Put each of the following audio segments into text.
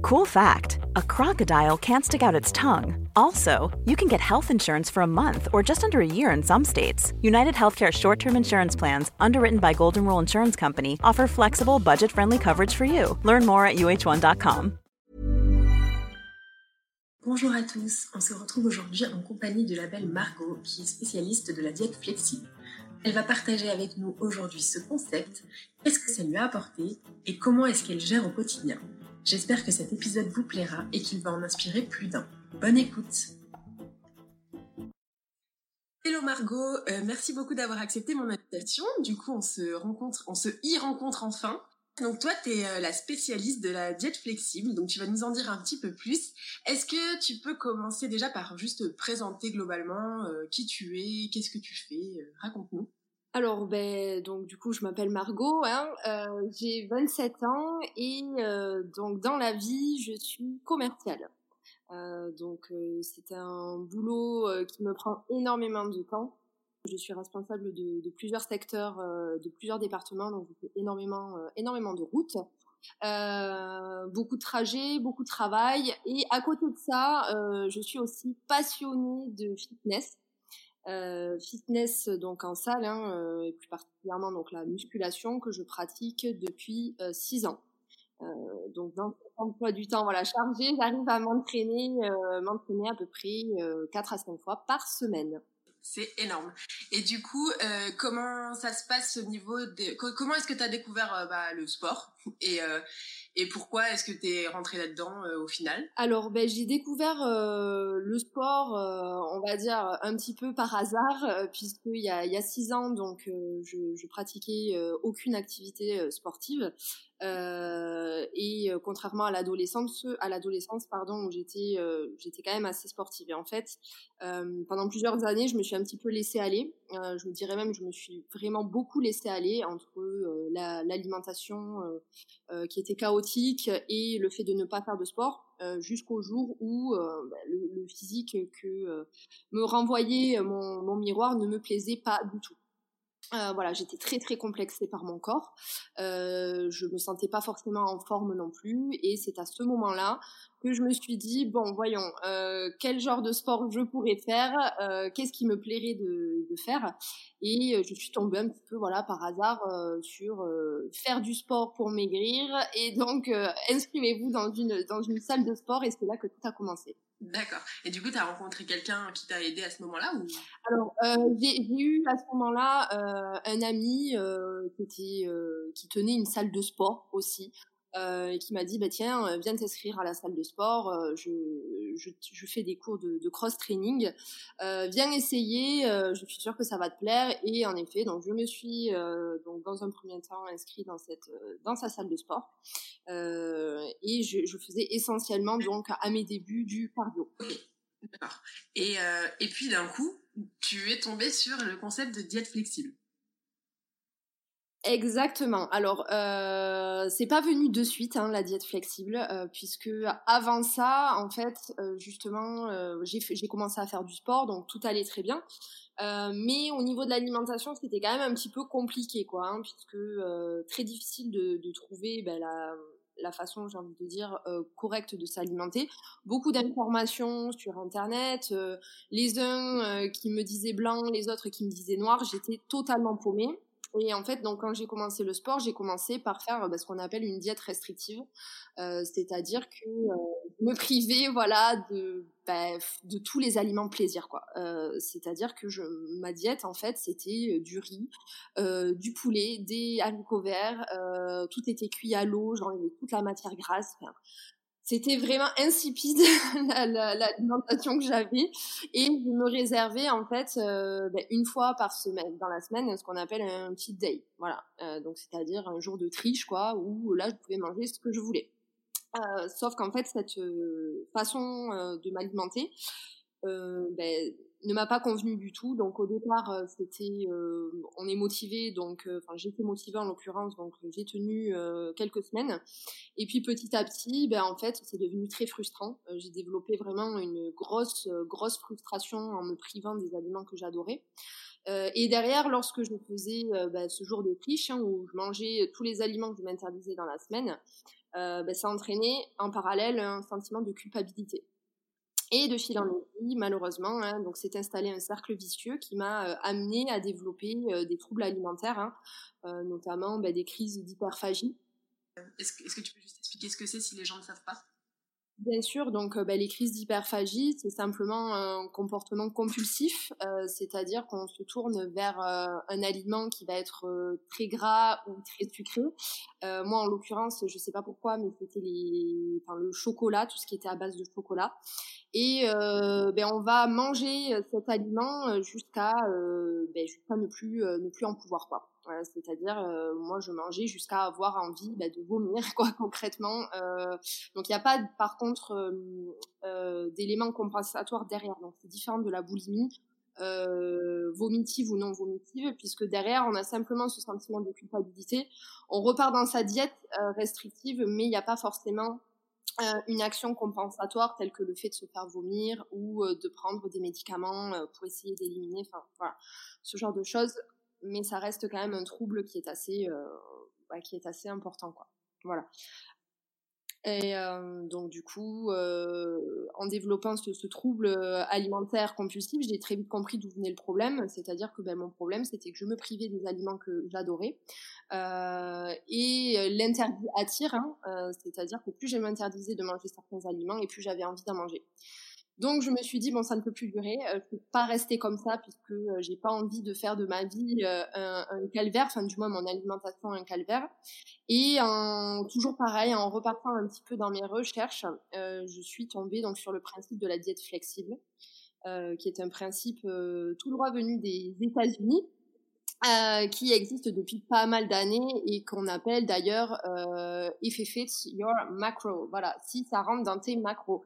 Cool fact a crocodile can't stick out its tongue. Also, you can get health insurance for a month or just under a year in some states. United Healthcare short term insurance plans, underwritten by Golden Rule Insurance Company, offer flexible, budget friendly coverage for you. Learn more at uh1.com. Bonjour à tous, on se retrouve aujourd'hui en compagnie de la belle Margot qui est spécialiste de la diète flexible. Elle va partager avec nous aujourd'hui ce concept, qu'est-ce que ça lui a apporté et comment est-ce qu'elle gère au quotidien. J'espère que cet épisode vous plaira et qu'il va en inspirer plus d'un. Bonne écoute Hello Margot, euh, merci beaucoup d'avoir accepté mon invitation. Du coup, on se rencontre, on se y rencontre enfin. Donc toi, tu es euh, la spécialiste de la diète flexible, donc tu vas nous en dire un petit peu plus. Est-ce que tu peux commencer déjà par juste présenter globalement euh, qui tu es, qu'est-ce que tu fais Raconte-nous. Alors, ben, donc du coup, je m'appelle Margot, hein, euh, j'ai 27 ans et euh, donc dans la vie, je suis commerciale. Euh, donc c'est un boulot qui me prend énormément de temps. Je suis responsable de, plusieurs secteurs, de plusieurs départements, donc énormément, énormément de routes. beaucoup de trajets, beaucoup de travail. Et à côté de ça, je suis aussi passionnée de fitness. Euh, fitness donc en salle hein, euh, et plus particulièrement donc la musculation que je pratique depuis 6 euh, ans. donc dans emploi du temps voilà chargé, j'arrive à m'entraîner m'entraîner à peu près 4 à 5 fois par semaine. C'est énorme. Et du coup, comment ça se passe au niveau de... Comment est-ce que tu as découvert bah, le sport? Et, et pourquoi est-ce que tu es rentrée là-dedans euh, au final? Alors, ben, j'ai découvert euh, le sport, euh, on va dire, un petit peu par hasard, puisqu'il y a, il y a six ans, donc, je, je pratiquais aucune activité sportive. Euh, et contrairement à l'adolescence, à l'adolescence pardon, où j'étais j'étais quand même assez sportive. Et en fait, pendant plusieurs années, je me suis un petit peu laissée aller. je me dirais même, je me suis vraiment beaucoup laissée aller entre l'alimentation qui était chaotique et le fait de ne pas faire de sport euh, jusqu'au jour où euh, bah, le, physique que euh, me renvoyait mon, miroir ne me plaisait pas du tout. Voilà, j'étais très très complexée par mon corps. je me sentais pas forcément en forme non plus, et c'est à ce moment-là que je me suis dit bon, voyons, quel genre de sport je pourrais faire, qu'est-ce qui me plairait de, de faire, et euh, je suis tombée un petit peu voilà par hasard euh, sur euh, faire du sport pour maigrir et donc inscrivez-vous dans une dans une salle de sport et c'est là que tout a commencé. D'accord. Et du coup, tu as rencontré quelqu'un qui t'a aidé à ce moment-là ou? Alors, j'ai eu à ce moment-là un ami qui, était, qui tenait une salle de sport aussi. Euh, et qui m'a dit bah tiens euh, viens t'inscrire à la salle de sport euh, je, je, je, fais des cours de, de cross training euh, viens essayer je suis sûre que ça va te plaire. Et en effet donc je me suis donc dans un premier temps inscrit dans cette dans sa salle de sport. Et je, je, faisais essentiellement donc à mes débuts du cardio. Et et puis d'un coup tu es tombé sur le concept de diète flexible Exactement. Alors, euh, c'est pas venu de suite hein, la diète flexible, euh, puisque avant ça, en fait, euh, justement, euh, j'ai commencé à faire du sport, donc tout allait très bien. mais au niveau de l'alimentation, c'était quand même un petit peu compliqué, quoi, hein, puisque très difficile de, de trouver ben, la, la façon, j'ai envie de dire, correcte de s'alimenter. Beaucoup d'informations sur Internet, les uns qui me disaient blanc, les autres qui me disaient noir. J'étais totalement paumée. Et en fait, donc quand j'ai commencé le sport, j'ai commencé par faire bah, ce qu'on appelle une diète restrictive, euh, c'est-à-dire que euh, me priver, voilà, de bah, tous les aliments plaisir, quoi. Euh, c'est-à-dire que ma diète, en fait, c'était du riz, du poulet, des haricots verts, tout était cuit à l'eau, j'enlevais toute la matière grasse. C'était vraiment insipide l'alimentation que j'avais. Et je me réservais en fait euh, ben, une fois par semaine dans la semaine ce qu'on appelle un cheat day voilà. Euh, donc c'est-à-dire un jour de triche quoi où là je pouvais manger ce que je voulais. Euh, sauf qu'en fait cette façon de m'alimenter ben, ne m'a pas convenu du tout. Donc au départ, euh, c'était, euh, on est motivé, donc, euh, enfin j'étais motivée en l'occurrence, donc j'ai tenu quelques semaines. Et puis petit à petit, ben en fait, c'est devenu très frustrant. j'ai développé vraiment une grosse, grosse frustration en me privant des aliments que j'adorais. et derrière, lorsque je faisais ben, ce jour de triche, hein, où je mangeais tous les aliments que je m'interdisais dans la semaine, ben, ça entraînait en parallèle un sentiment de culpabilité. Et de fil en aiguille, malheureusement, hein, donc s'est installé un cercle vicieux qui m'a euh, amené à développer euh, des troubles alimentaires, hein, euh, notamment bah, des crises d'hyperphagie. Est-ce que, tu peux juste expliquer ce que c'est si les gens ne savent pas? Bien sûr, donc bah, les crises d'hyperphagie, c'est simplement un comportement compulsif, c'est-à-dire qu'on se tourne vers un aliment qui va être très gras ou très sucré. moi, en l'occurrence, je ne sais pas pourquoi, mais c'était les, enfin, le chocolat, tout ce qui était à base de chocolat et euh, ben on va manger euh, cet aliment euh, jusqu'à ben, jusqu'à ne plus ne plus en pouvoir quoi. C'est-à-dire moi je mangeais jusqu'à avoir envie ben, de vomir quoi concrètement. donc il n'y a pas par contre d'éléments compensatoires derrière. Donc c'est différent de la boulimie. vomitive ou non vomitive, puisque derrière on a simplement ce sentiment de culpabilité. On repart dans sa diète restrictive, mais il n'y a pas forcément euh, une action compensatoire telle que le fait de se faire vomir ou euh, de prendre des médicaments euh, pour essayer d'éliminer, enfin voilà, ce genre de choses. Mais ça reste quand même un trouble qui est assez, bah, qui est assez important, quoi. Voilà. Et euh, donc du coup, euh, en développant ce, trouble alimentaire compulsif, j'ai très vite compris d'où venait le problème. C'est-à-dire que ben, mon problème, c'était que je me privais des aliments que j'adorais. Euh, et l'interdit attire, hein, euh, c'est-à-dire que plus je m'interdisais de manger certains aliments, et plus j'avais envie d'en manger. Donc je me suis dit bon ça ne peut plus durer, euh, je peux pas rester comme ça puisque euh, j'ai pas envie de faire de ma vie euh, un, un, calvaire, enfin du moins mon alimentation un calvaire. Et en, toujours pareil, en repartant un petit peu dans mes recherches, euh, je suis tombée donc sur le principe de la diète flexible, qui est un principe tout droit venu des États-Unis euh, qui existe depuis pas mal d'années et qu'on appelle d'ailleurs euh, if it fits your macro. Voilà, si ça rentre dans tes macros.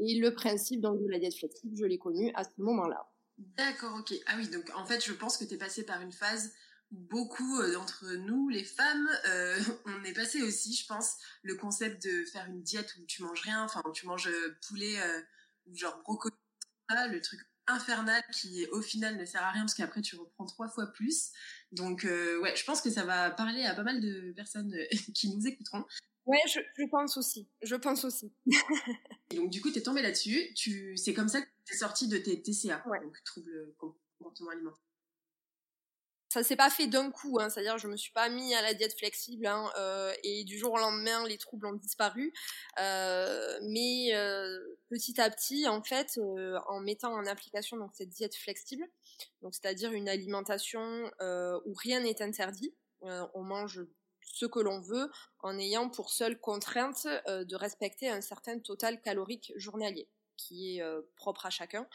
Et le principe donc de la diète flexible, je l'ai connu à ce moment-là. D'accord, ok. Ah oui, donc en fait, je pense que tu es passé par une phase où beaucoup euh, d'entre nous, les femmes, on est passé aussi, je pense, le concept de faire une diète où tu manges rien, enfin tu manges poulet ou genre brocoli, le truc infernal qui au final ne sert à rien parce qu'après tu reprends trois fois plus. Donc euh, ouais, je pense que ça va parler à pas mal de personnes euh, qui nous écouteront. Ouais, je, je, pense aussi. Je pense aussi. donc du coup, tu es tombé là-dessus. Tu, c'est comme ça que tu es sorti de tes TCA, donc troubles comportement alimentaire ça s'est pas fait d'un coup, hein, c'est-à-dire je me suis pas mis à la diète flexible hein, euh, et du jour au lendemain les troubles ont disparu. Euh, mais euh, petit à petit, en fait, en mettant en application donc cette diète flexible, donc c'est-à-dire une alimentation où rien n'est interdit, on mange ce que l'on veut en ayant pour seule contrainte de respecter un certain total calorique journalier qui est euh, propre à chacun,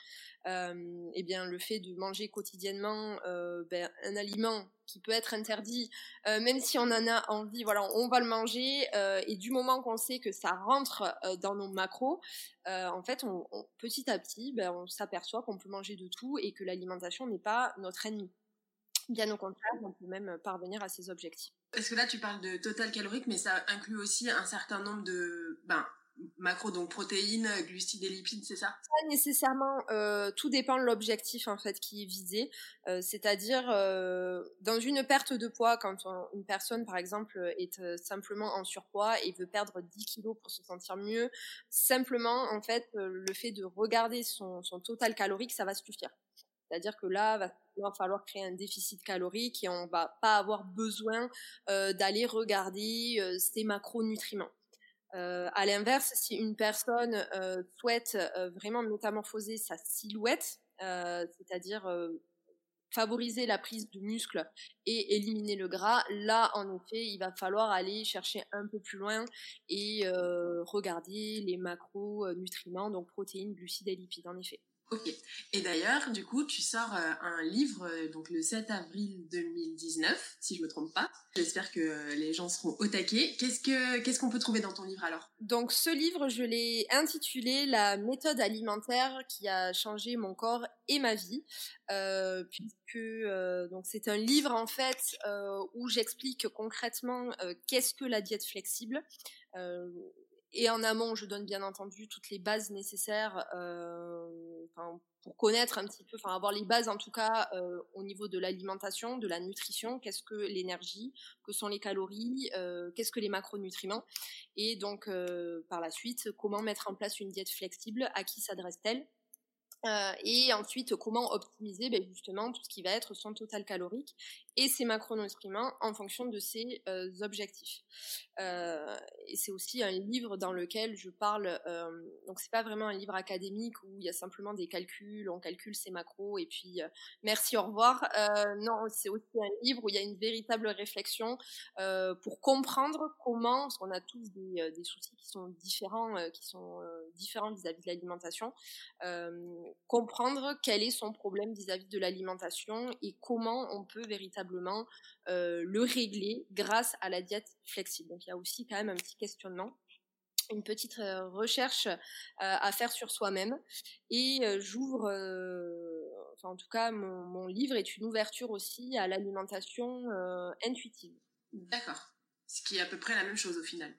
euh, eh bien le fait de manger quotidiennement euh, ben, un aliment qui peut être interdit, même si on en a envie, voilà, on va le manger et du moment qu'on sait que ça rentre dans nos macros, en fait, petit à petit, ben, on s'aperçoit qu'on peut manger de tout et que l'alimentation n'est pas notre ennemi. Bien au contraire, on peut même parvenir à ses objectifs. Parce que là, tu parles de total calorique, mais ça inclut aussi un certain nombre de, ben, macro, donc protéines, glucides et lipides, c'est ça? Pas nécessairement. Euh, tout dépend de l'objectif en fait qui est visé. Euh, c'est-à-dire euh, dans une perte de poids, quand une personne par exemple est simplement en surpoids et veut perdre 10 kilos pour se sentir mieux, simplement en fait le fait de regarder son, total calorique, ça va suffire. C'est-à-dire que là, va il va falloir créer un déficit calorique et on va pas avoir besoin d'aller regarder ses macronutriments. Euh, à l'inverse, si une personne souhaite vraiment métamorphoser sa silhouette, c'est-à-dire favoriser la prise de muscle et éliminer le gras, là en effet il va falloir aller chercher un peu plus loin et regarder les macronutriments, donc protéines, glucides et lipides en effet. Ok. Et d'ailleurs, du coup, tu sors euh, un livre euh, donc le 7 avril 2019, si je me trompe pas. J'espère que euh, les gens seront au taquet. Qu'est-ce que qu'est-ce qu'on peut trouver dans ton livre alors? Donc ce livre, je l'ai intitulé La méthode alimentaire qui a changé mon corps et ma vie, puisque donc c'est un livre en fait où j'explique concrètement qu'est-ce que la diète flexible. Et en amont, je donne bien entendu toutes les bases nécessaires euh, pour connaître un petit peu, enfin avoir les bases en tout cas euh, au niveau de l'alimentation, de la nutrition, qu'est-ce que l'énergie, que sont les calories, euh, qu'est-ce que les macronutriments, et donc par la suite, comment mettre en place une diète flexible, à qui s'adresse-t-elle? Euh, et ensuite, comment optimiser ben, justement tout ce qui va être son total calorique et ses macronutriments en fonction de ses euh, objectifs. Euh, et c'est aussi un livre dans lequel je parle. Euh, donc c'est pas vraiment un livre académique où il y a simplement des calculs, on calcule ses macros et puis merci au revoir. non, c'est aussi un livre où il y a une véritable réflexion pour comprendre comment, parce qu'on a tous des, des, soucis qui sont différents, qui sont différents vis-à-vis de l'alimentation comprendre quel est son problème vis-à-vis de l'alimentation et comment on peut véritablement euh, le régler grâce à la diète flexible. Donc il y a aussi quand même un petit questionnement une petite euh, recherche euh, à faire sur soi-même et j'ouvre enfin en tout cas mon, mon, livre est une ouverture aussi à l'alimentation intuitive. D'accord. Ce qui est à peu près la même chose au final.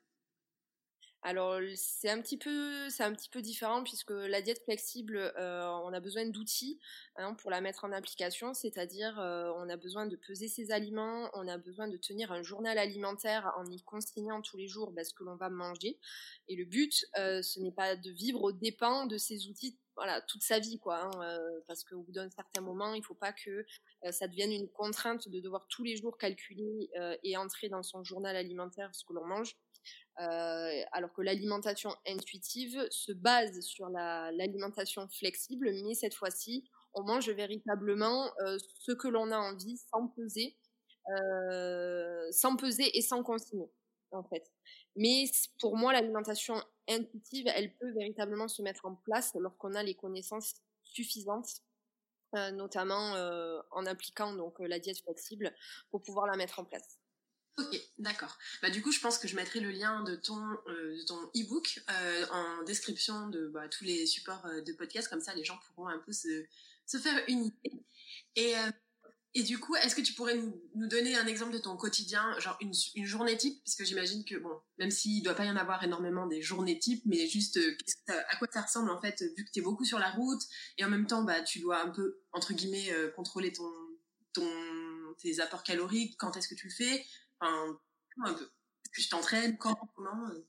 Alors c'est un petit peu c'est un petit peu différent puisque la diète flexible euh, on a besoin d'outils hein, pour la mettre en application, c'est-à-dire euh, on a besoin de peser ses aliments, on a besoin de tenir un journal alimentaire en y consignant tous les jours bah, ce que l'on va manger. Et le but euh, ce n'est pas de vivre aux dépens de ces outils voilà toute sa vie quoi hein, parce qu'au bout d'un certain moment il faut pas que ça devienne une contrainte de devoir tous les jours calculer et entrer dans son journal alimentaire ce que l'on mange alors que l'alimentation intuitive se base sur l'alimentation flexible, mais cette fois-ci, on mange véritablement euh, ce que l'on a envie sans peser, euh, sans peser et sans consigner, en fait. Mais pour moi, l'alimentation intuitive, elle peut véritablement se mettre en place lorsqu'on a les connaissances suffisantes, notamment en appliquant donc la diète flexible pour pouvoir la mettre en place. Ok, d'accord. Bah du coup, je pense que je mettrai le lien de ton euh, de ton e-book euh, en description de bah, tous les supports euh, de podcast, comme ça les gens pourront un peu se, faire une idée. Et et du coup, est-ce que tu pourrais nous, donner un exemple de ton quotidien, genre une, une journée type? Parce que j'imagine que, bon, même s'il doit pas y en avoir énormément des journées types, mais juste à quoi ça ressemble en fait, vu que tu es beaucoup sur la route et en même temps, bah, tu dois un peu, entre guillemets, contrôler ton, ton, tes apports caloriques, quand est-ce que tu le fais Enfin, je t'entraîne Quand Comment euh?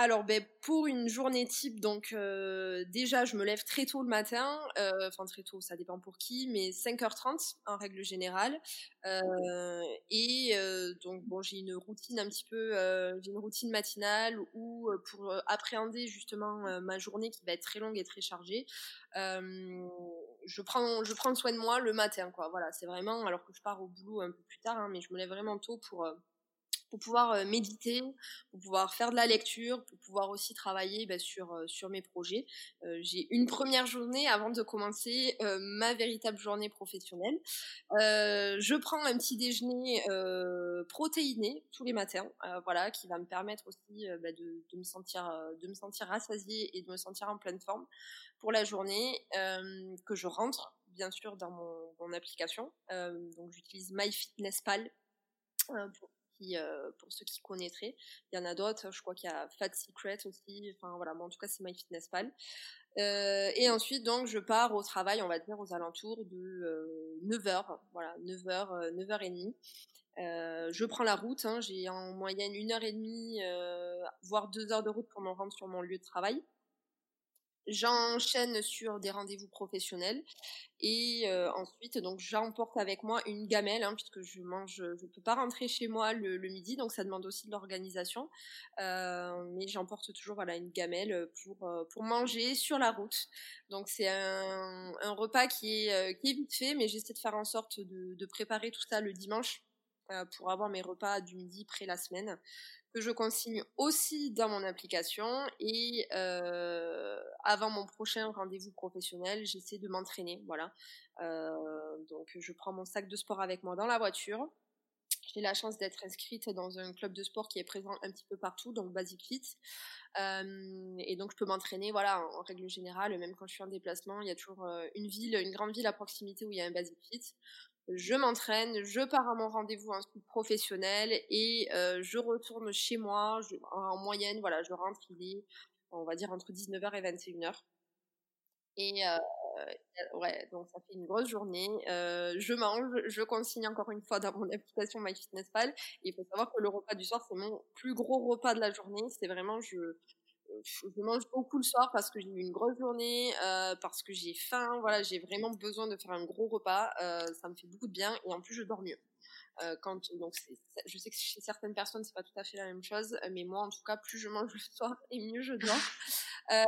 Alors, ben, pour une journée type, donc euh, déjà, je me lève très tôt le matin, euh, enfin très tôt, ça dépend pour qui, mais 5h30 en règle générale. et donc, bon, j'ai une routine un petit peu, j'ai une routine matinale où, pour appréhender justement ma journée qui va être très longue et très chargée, je prends, je prends soin de moi le matin, quoi. Voilà, c'est vraiment, alors que je pars au boulot un peu plus tard, hein, mais je me lève vraiment tôt pour pour pouvoir euh, méditer, pour pouvoir faire de la lecture, pour pouvoir aussi travailler bah, sur euh, sur mes projets. Euh, j'ai une première journée avant de commencer ma véritable journée professionnelle. je prends un petit déjeuner protéiné tous les matins, voilà, qui va me permettre aussi bah, de, de, me sentir de me sentir rassasiée et de me sentir en pleine forme pour la journée. que je rentre bien sûr dans mon, mon application. donc j'utilise MyFitnessPal pour euh, pour ceux qui connaîtraient. Il y en a d'autres, je crois qu'il y a Fat Secret aussi. Enfin voilà, mais en tout cas c'est MyFitnessPal. Euh, et ensuite donc je pars au travail, on va dire aux alentours de 9h, euh, voilà 9h, 9h30. Euh, je prends la route, hein, j'ai en moyenne une heure et demie, voire deux heures de route pour me rendre sur mon lieu de travail. J'enchaîne sur des rendez-vous professionnels et euh, ensuite donc j'emporte avec moi une gamelle hein, puisque je mange, je peux pas rentrer chez moi le, midi donc ça demande aussi de l'organisation, euh, mais j'emporte toujours voilà une gamelle pour euh, pour manger sur la route. Donc c'est un, repas qui est vite fait, mais j'essaie de faire en sorte de préparer tout ça le dimanche pour avoir mes repas du midi près la semaine que je consigne aussi dans mon application et euh, avant mon prochain rendez-vous professionnel, j'essaie de m'entraîner, voilà. Euh, donc je prends mon sac de sport avec moi dans la voiture. J'ai la chance d'être inscrite dans un club de sport qui est présent un petit peu partout, donc Basic Fit. Euh, et donc je peux m'entraîner, voilà, en, règle générale, même quand je suis en déplacement, il y a toujours une ville, une grande ville à proximité où il y a un Basic Fit je m'entraîne, je pars à mon rendez-vous professionnel et euh, je retourne chez moi. en moyenne, voilà, je rentre, il est, on va dire, entre 19h et 21h. Et euh, ouais, donc ça fait une grosse journée. Euh, je mange, je consigne encore une fois dans mon application MyFitnessPal. Il faut savoir que le repas du soir, c'est mon plus gros repas de la journée. C'est vraiment, je, je mange beaucoup le soir parce que j'ai eu une grosse journée, euh, parce que j'ai faim, voilà, j'ai vraiment besoin de faire un gros repas, euh, ça me fait beaucoup de bien et en plus je dors mieux. Euh, donc je sais que chez certaines personnes c'est pas tout à fait la même chose, mais moi en tout cas plus je mange le soir et mieux je dors.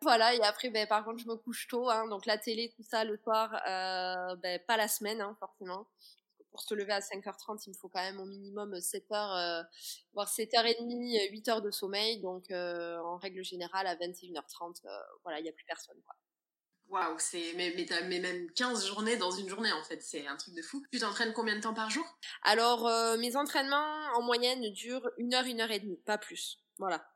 voilà et après ben par contre je me couche tôt, hein, donc la télé tout ça le soir, ben pas la semaine hein, forcément pour se lever à 5h30, il me faut quand même au minimum 7 heures, euh, voire 7h30, 8 heures de sommeil. Donc, euh, en règle générale, à 21h30, euh, voilà, il n'y a plus personne. Waouh, c'est mais, mais, même 15 journées dans une journée en fait, c'est un truc de fou. Tu t'entraînes combien de temps par jour? Alors mes entraînements en moyenne durent une heure, une heure et demie, pas plus. Voilà.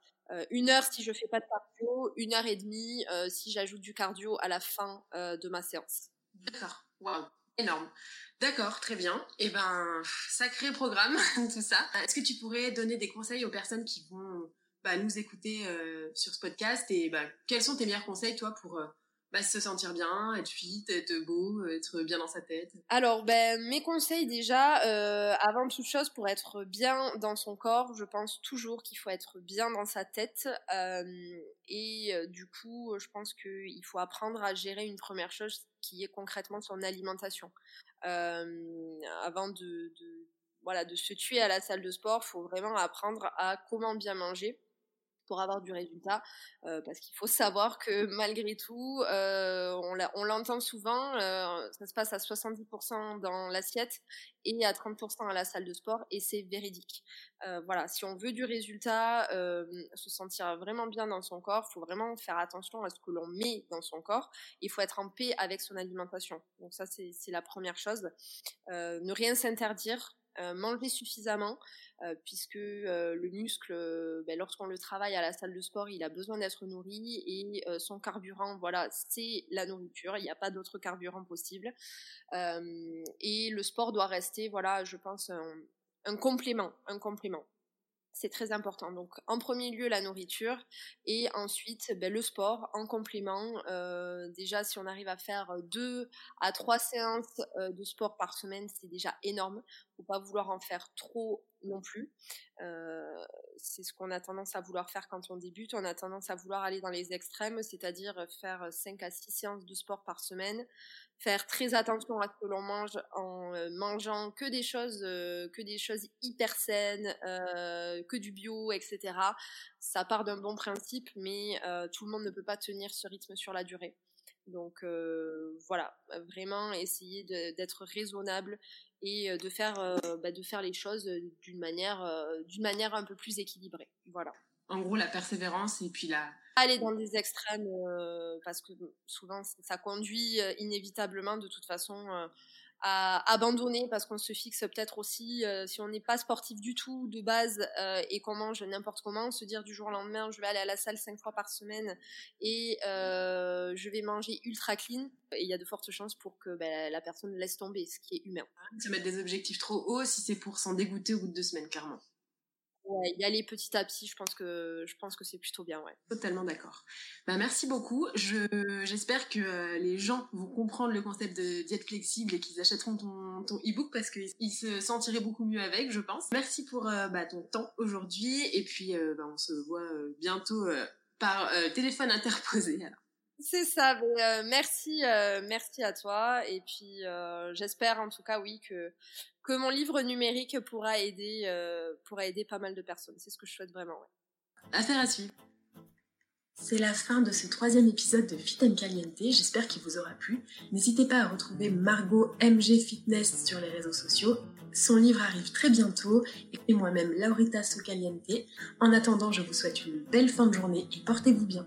une heure si je fais pas de cardio, une heure et demie si j'ajoute du cardio à la fin de ma séance. D'accord. Waouh, énorme. D'accord, très bien. Et eh ben, sacré programme, tout ça. Est-ce que tu pourrais donner des conseils aux personnes qui vont bah, nous écouter euh, sur ce podcast et bah, quels sont tes meilleurs conseils, toi, pour euh, bah, se sentir bien, être fit, être beau, être bien dans sa tête Alors, ben, mes conseils déjà, euh, avant toute chose, pour être bien dans son corps, je pense toujours qu'il faut être bien dans sa tête. et du coup, je pense qu'il faut apprendre à gérer une première chose qui est concrètement son alimentation. Euh, avant de, de, voilà, de se tuer à la salle de sport, faut vraiment apprendre à comment bien manger pour avoir du résultat euh, parce qu'il faut savoir que malgré tout euh, on l'entend souvent euh, ça se passe à 70% dans l'assiette et à 30% à la salle de sport et c'est véridique. Voilà si on veut du résultat se sentir vraiment bien dans son corps faut vraiment faire attention à ce que l'on met dans son corps il faut être en paix avec son alimentation. Donc ça c'est la première chose. Ne rien s'interdire euh, manger suffisamment, euh, puisque euh, le muscle, ben, lorsqu'on le travaille à la salle de sport, il a besoin d'être nourri et son carburant, voilà, c'est la nourriture. Il n'y a pas d'autre carburant possible. et le sport doit rester, voilà, je pense, un complément, un complément c'est très important. Donc en premier lieu la nourriture et ensuite ben, le sport en complément. Euh, déjà si on arrive à faire deux à trois séances euh, de sport par semaine, c'est déjà énorme. Faut pas vouloir en faire trop non plus. C'est ce qu'on a tendance à vouloir faire quand on débute. On a tendance à vouloir aller dans les extrêmes, c'est-à-dire faire 5 à 6 séances de sport par semaine, faire très attention à ce que l'on mange en mangeant que des choses, que des choses hyper saines, que du bio, etc. Ça part d'un bon principe, mais tout le monde ne peut pas tenir ce rythme sur la durée. Donc voilà, vraiment essayer d'être raisonnable et euh, de faire, euh, bah, de faire les choses d'une manière, euh, d'une manière un peu plus équilibrée. Voilà. En gros, la persévérance et puis la... Aller dans des extrêmes, parce que souvent, ça conduit inévitablement de toute façon à abandonner parce qu'on se fixe peut-être aussi, euh, si on n'est pas sportif du tout de base euh, et qu'on mange n'importe comment, se dire du jour au lendemain, je vais aller à la salle cinq fois par semaine et euh, je vais manger ultra clean. Et il y a de fortes chances pour que ben, la personne laisse tomber, ce qui est humain. Se mettre des objectifs trop hauts si c'est pour s'en dégoûter au bout de deux semaines, clairement. Ouais, y aller petit à petit, je pense que je pense que c'est plutôt bien, ouais. Totalement d'accord. Bah merci beaucoup. Je j'espère que euh, les gens vont comprendre le concept de diète flexible et qu'ils achèteront ton ton e-book parce qu'ils se sentiraient beaucoup mieux avec, je pense. Merci pour euh, bah, ton temps aujourd'hui et puis euh, bah, on se voit bientôt par téléphone interposé. Alors. C'est ça. Mais, merci, merci à toi. Et puis, j'espère en tout cas, oui, que que mon livre numérique pourra aider, pourra aider pas mal de personnes. C'est ce que je souhaite vraiment. Affaire à suivre. C'est la fin de ce troisième épisode de Fit Caliente, j'espère qu'il vous aura plu. N'hésitez pas à retrouver Margot MG Fitness sur les réseaux sociaux. Son livre arrive très bientôt et moi-même Laurita Socaliente. En attendant, je vous souhaite une belle fin de journée et portez-vous bien.